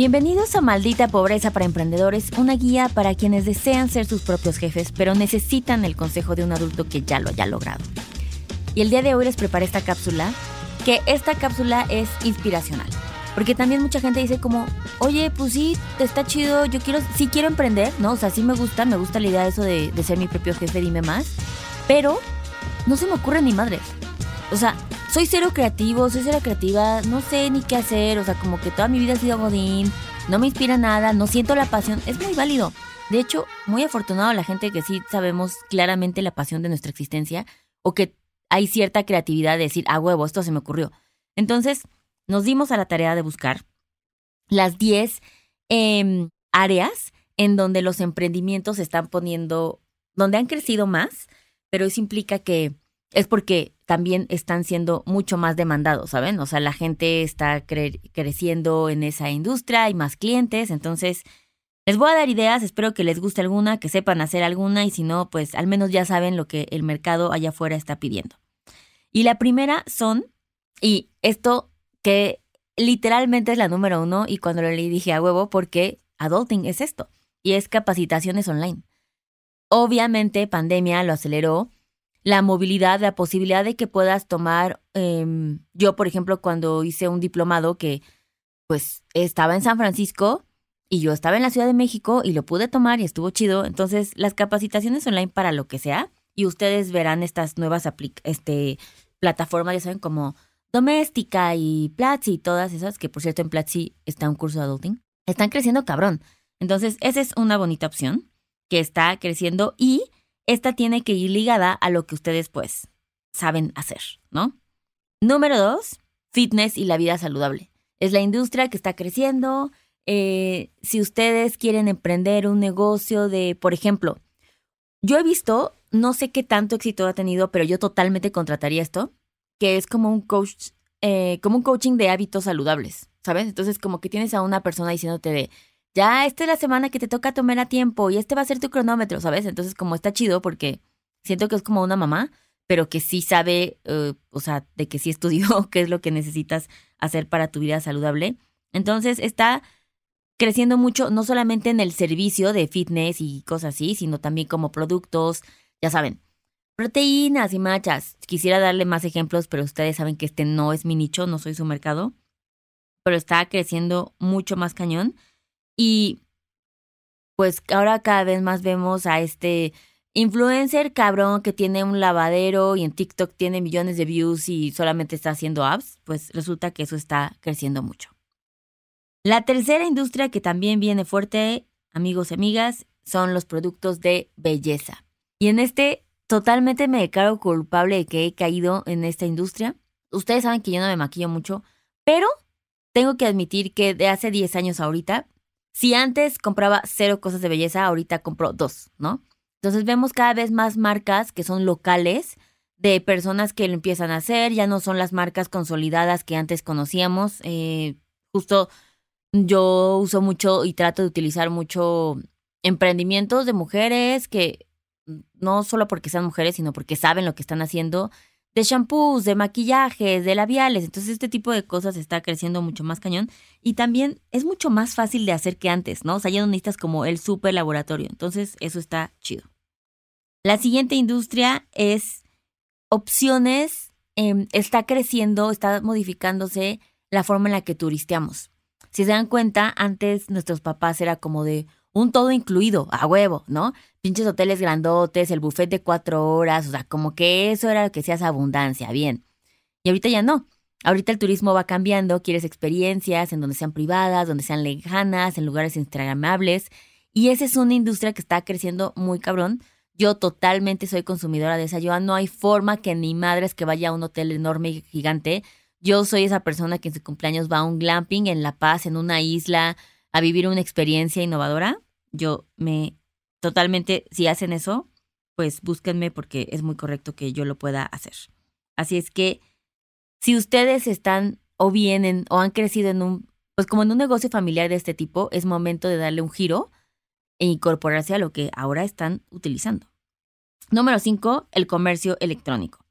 Bienvenidos a Maldita Pobreza para Emprendedores, una guía para quienes desean ser sus propios jefes, pero necesitan el consejo de un adulto que ya lo haya logrado. Y el día de hoy les preparé esta cápsula, que esta cápsula es inspiracional. Porque también mucha gente dice como, oye, pues sí, está chido, yo quiero, sí quiero emprender, ¿no? O sea, sí me gusta, me gusta la idea de eso de, ser mi propio jefe, dime más. Pero no se me ocurre ni madre. O sea, soy cero creativo, soy cero creativa, no sé ni qué hacer, o sea, como que toda mi vida ha sido godín, no me inspira nada, no siento la pasión, es muy válido. De hecho, muy afortunado la gente que sí sabemos claramente la pasión de nuestra existencia o que hay cierta creatividad de decir, ah, huevo, esto se me ocurrió. Entonces, nos dimos a la tarea de buscar las 10 em, áreas en donde los emprendimientos se están poniendo, donde han crecido más, pero eso implica que es porque también están siendo mucho más demandados, ¿saben? O sea, la gente está creciendo en esa industria, hay más clientes, entonces les voy a dar ideas, espero que les guste alguna, que sepan hacer alguna y si no, pues al menos ya saben lo que el mercado allá afuera está pidiendo. Y la primera son, y esto que literalmente es la número uno y cuando lo leí dije a huevo porque adulting es esto y es capacitaciones online. Obviamente pandemia lo aceleró la movilidad, la posibilidad de que puedas tomar, em, yo por ejemplo cuando hice un diplomado que pues estaba en San Francisco y yo estaba en la Ciudad de México y lo pude tomar y estuvo chido, entonces las capacitaciones online para lo que sea y ustedes verán estas nuevas este, plataformas, ya saben, como Doméstica y Platzi y todas esas, que por cierto en Platzi está un curso de adulting, están creciendo cabrón. Entonces esa es una bonita opción que está creciendo y esta tiene que ir ligada a lo que ustedes pues saben hacer, ¿no? Número dos, fitness y la vida saludable. Es la industria que está creciendo. Eh, si ustedes quieren emprender un negocio de, por ejemplo, yo he visto, no sé qué tanto éxito ha tenido, pero yo totalmente contrataría esto, que es como un coach, eh, como un coaching de hábitos saludables, ¿sabes? Entonces como que tienes a una persona diciéndote de, ya esta es la semana que te toca tomar a tiempo y este va a ser tu cronómetro, ¿sabes? Entonces como está chido porque siento que es como una mamá, pero que sí sabe, eh, o sea, de que sí estudió qué es lo que necesitas hacer para tu vida saludable. Entonces está creciendo mucho, no solamente en el servicio de fitness y cosas así, sino también como productos, ya saben, proteínas y machas. Quisiera darle más ejemplos, pero ustedes saben que este no es mi nicho, no soy su mercado, pero está creciendo mucho más cañón. Y pues ahora cada vez más vemos a este influencer cabrón que tiene un lavadero y en TikTok tiene millones de views y solamente está haciendo apps, pues resulta que eso está creciendo mucho. La tercera industria que también viene fuerte, amigos y amigas, son los productos de belleza. Y en este totalmente me declaro culpable de que he caído en esta industria. Ustedes saben que yo no me maquillo mucho, pero tengo que admitir que de hace 10 años ahorita si antes compraba cero cosas de belleza, ahorita compro dos, ¿no? Entonces vemos cada vez más marcas que son locales de personas que lo empiezan a hacer, ya no son las marcas consolidadas que antes conocíamos. Eh, justo yo uso mucho y trato de utilizar mucho emprendimientos de mujeres que no solo porque sean mujeres, sino porque saben lo que están haciendo de shampoos, de maquillajes, de labiales. Entonces este tipo de cosas está creciendo mucho más cañón y también es mucho más fácil de hacer que antes, ¿no? O sea, ya no necesitas como el super laboratorio. Entonces eso está chido. La siguiente industria es opciones. Em, está creciendo, está modificándose la forma en la que turisteamos. Si se dan cuenta, antes nuestros papás era como de, un todo incluido, a huevo, ¿no? Pinches hoteles grandotes, el buffet de cuatro horas, o sea, como que eso era lo que hacías abundancia, bien. Y ahorita ya no. Ahorita el turismo va cambiando, quieres experiencias en donde sean privadas, donde sean lejanas, en lugares instagramables. Y esa es una industria que está creciendo muy cabrón. Yo totalmente soy consumidora de esa. Yo no hay forma que ni madres que vaya a un hotel enorme y gigante. Yo soy esa persona que en su cumpleaños va a un glamping en La Paz, en una isla, a vivir una experiencia innovadora, yo me totalmente, si hacen eso, pues búsquenme porque es muy correcto que yo lo pueda hacer. Así es que si ustedes están o vienen o han crecido en un, pues como en un negocio familiar de este tipo, es momento de darle un giro e incorporarse a lo que ahora están utilizando. Número 5, el comercio electrónico.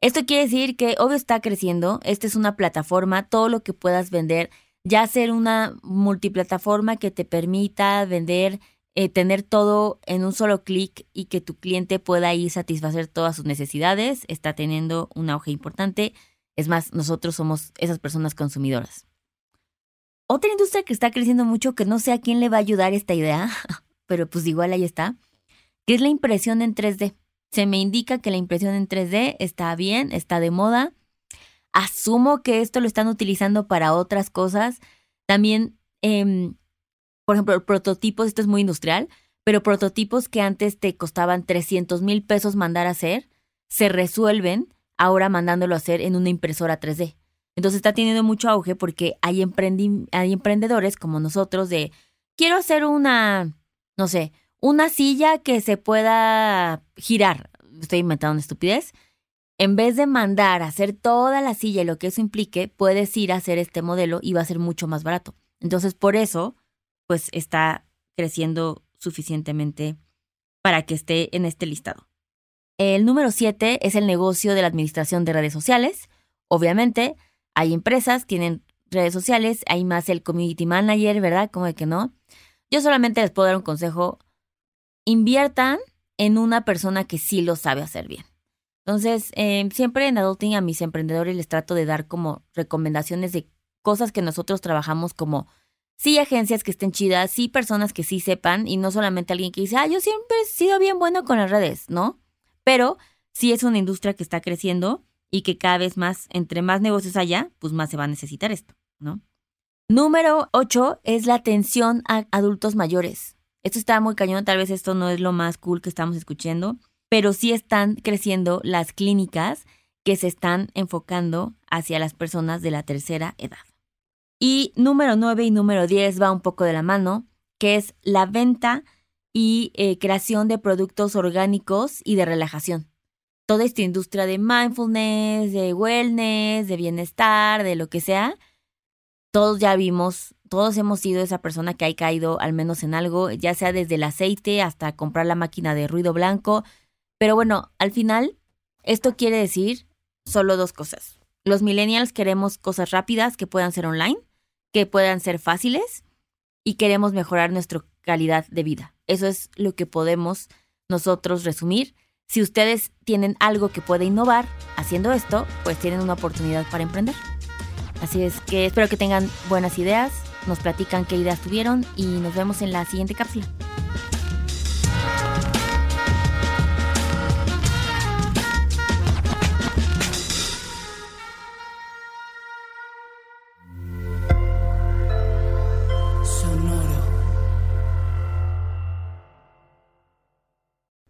Esto quiere decir que obvio está creciendo, esta es una plataforma, todo lo que puedas vender ya ser una multiplataforma que te permita vender, eh, tener todo en un solo clic y que tu cliente pueda ir satisfacer todas sus necesidades, está teniendo un auge importante. Es más, nosotros somos esas personas consumidoras. Otra industria que está creciendo mucho, que no sé a quién le va a ayudar esta idea, pero pues igual ahí está, que es la impresión en 3D. Se me indica que la impresión en 3D está bien, está de moda. Asumo que esto lo están utilizando para otras cosas. También, eh, por ejemplo, prototipos, esto es muy industrial, pero prototipos que antes te costaban 300 mil pesos mandar a hacer, se resuelven ahora mandándolo a hacer en una impresora 3D. Entonces está teniendo mucho auge porque hay, hay emprendedores como nosotros de, quiero hacer una, no sé, una silla que se pueda girar. Estoy inventando una estupidez. En vez de mandar a hacer toda la silla y lo que eso implique, puedes ir a hacer este modelo y va a ser mucho más barato. Entonces, por eso, pues está creciendo suficientemente para que esté en este listado. El número 7 es el negocio de la administración de redes sociales. Obviamente, hay empresas, tienen redes sociales, hay más el community manager, ¿verdad? Como de que no. Yo solamente les puedo dar un consejo inviertan en una persona que sí lo sabe hacer bien. Entonces, eh, siempre en Adulting a mis emprendedores les trato de dar como recomendaciones de cosas que nosotros trabajamos como sí agencias que estén chidas, sí personas que sí sepan y no solamente alguien que dice, ah, yo siempre he sido bien bueno con las redes, ¿no? Pero sí es una industria que está creciendo y que cada vez más, entre más negocios haya, pues más se va a necesitar esto, ¿no? Número 8 es la atención a adultos mayores. Esto está muy cañón, tal vez esto no es lo más cool que estamos escuchando, pero sí están creciendo las clínicas que se están enfocando hacia las personas de la tercera edad. Y número 9 y número 10 va un poco de la mano, que es la venta y eh, creación de productos orgánicos y de relajación. Toda esta industria de mindfulness, de wellness, de bienestar, de lo que sea, todos ya vimos todos hemos sido esa persona que ha caído al menos en algo, ya sea desde el aceite hasta comprar la máquina de ruido blanco. Pero bueno, al final, esto quiere decir solo dos cosas. Los millennials queremos cosas rápidas que puedan ser online, que puedan ser fáciles y queremos mejorar nuestra calidad de vida. Eso es lo que podemos nosotros resumir. Si ustedes tienen algo que puede innovar haciendo esto, pues tienen una oportunidad para emprender. Así es que espero que tengan buenas ideas, nos platican qué ideas tuvieron y nos vemos en la siguiente cápsula.